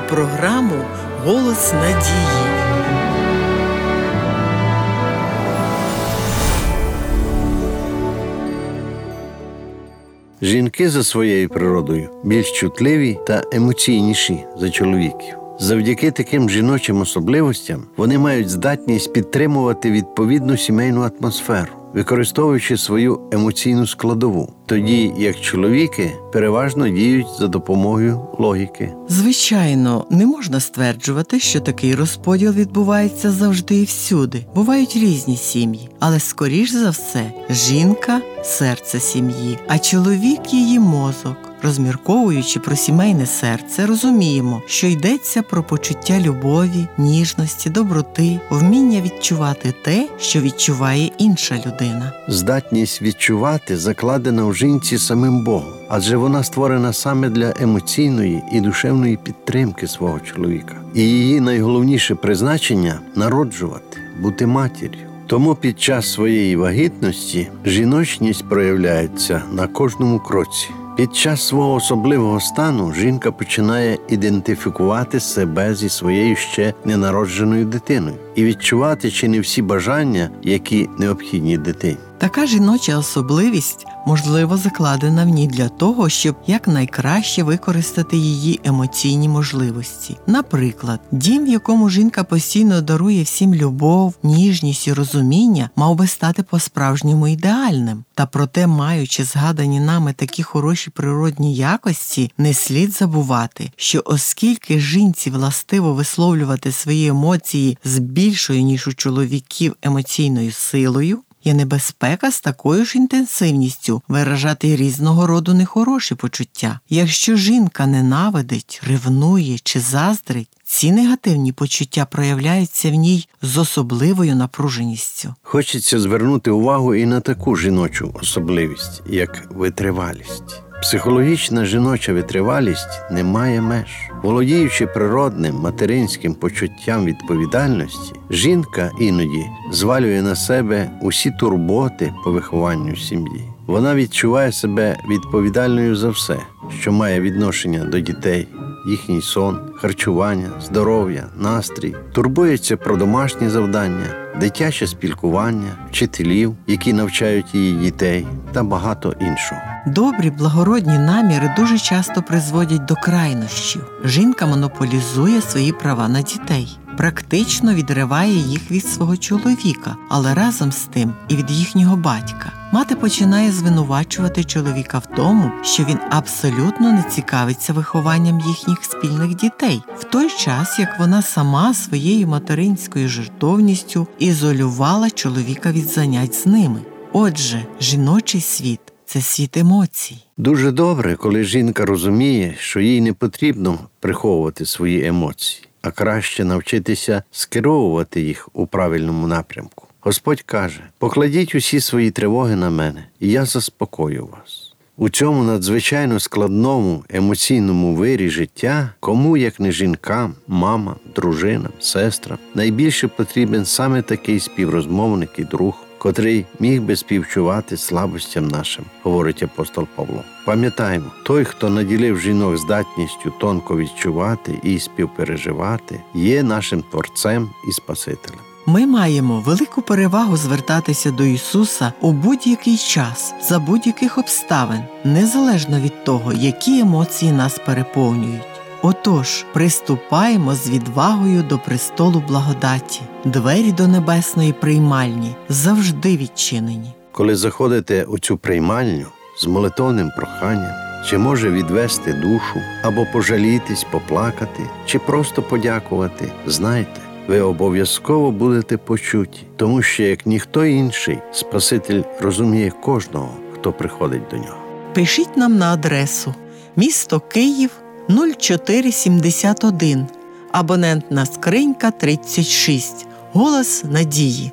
програму Голос надії. Жінки за своєю природою більш чутливі та емоційніші за чоловіків. Завдяки таким жіночим особливостям вони мають здатність підтримувати відповідну сімейну атмосферу використовуючи свою емоційну складову, тоді як чоловіки переважно діють за допомогою логіки. Звичайно, не можна стверджувати, що такий розподіл відбувається завжди і всюди. Бувають різні сім'ї, але скоріш за все жінка серце сім'ї, а чоловік її мозок. Розмірковуючи про сімейне серце, розуміємо, що йдеться про почуття любові, ніжності, доброти, вміння відчувати те, що відчуває інша людина. Здатність відчувати закладена в жінці самим Богом, адже вона створена саме для емоційної і душевної підтримки свого чоловіка. І її найголовніше призначення народжувати, бути матір'ю. Тому під час своєї вагітності жіночність проявляється на кожному кроці. Під час свого особливого стану жінка починає ідентифікувати себе зі своєю ще ненародженою дитиною і відчувати чи не всі бажання, які необхідні дитині. Така жіноча особливість можливо закладена в ній для того, щоб якнайкраще використати її емоційні можливості. Наприклад, дім, в якому жінка постійно дарує всім любов, ніжність і розуміння, мав би стати по-справжньому ідеальним. Та проте, маючи згадані нами такі хороші природні якості, не слід забувати, що оскільки жінці властиво висловлювати свої емоції з більшою ніж у чоловіків емоційною силою є небезпека з такою ж інтенсивністю виражати різного роду нехороші почуття. Якщо жінка ненавидить, ревнує чи заздрить, ці негативні почуття проявляються в ній з особливою напруженістю. Хочеться звернути увагу і на таку жіночу особливість, як витривалість. Психологічна жіноча витривалість не має меж. Володіючи природним материнським почуттям відповідальності, жінка іноді звалює на себе усі турботи по вихованню сім'ї. Вона відчуває себе відповідальною за все, що має відношення до дітей, їхній сон, харчування, здоров'я, настрій, турбується про домашні завдання, дитяче спілкування, вчителів, які навчають її дітей, та багато іншого. Добрі благородні наміри дуже часто призводять до крайнощів. Жінка монополізує свої права на дітей, практично відриває їх від свого чоловіка, але разом з тим і від їхнього батька. Мати починає звинувачувати чоловіка в тому, що він абсолютно не цікавиться вихованням їхніх спільних дітей, в той час як вона сама своєю материнською жертовністю ізолювала чоловіка від занять з ними. Отже, жіночий світ це світ емоцій. Дуже добре, коли жінка розуміє, що їй не потрібно приховувати свої емоції, а краще навчитися скеровувати їх у правильному напрямку. Господь каже: покладіть усі свої тривоги на мене, і я заспокою вас. У цьому надзвичайно складному емоційному вирі життя, кому, як не жінкам, мамам, дружинам, сестрам, найбільше потрібен саме такий співрозмовник і друг, котрий міг би співчувати слабостям нашим, говорить апостол Павло. Пам'ятаємо, той, хто наділив жінок здатністю тонко відчувати і співпереживати, є нашим творцем і Спасителем. Ми маємо велику перевагу звертатися до Ісуса у будь-який час, за будь-яких обставин, незалежно від того, які емоції нас переповнюють. Отож, приступаємо з відвагою до престолу благодаті, двері до небесної приймальні завжди відчинені. Коли заходите у цю приймальню з молитовним проханням, чи може відвести душу, або пожалітись, поплакати, чи просто подякувати, знайте ви обов'язково будете почуті, тому що як ніхто інший, Спаситель розуміє кожного, хто приходить до нього. Пишіть нам на адресу місто Київ 0471, абонентна скринька 36, голос надії.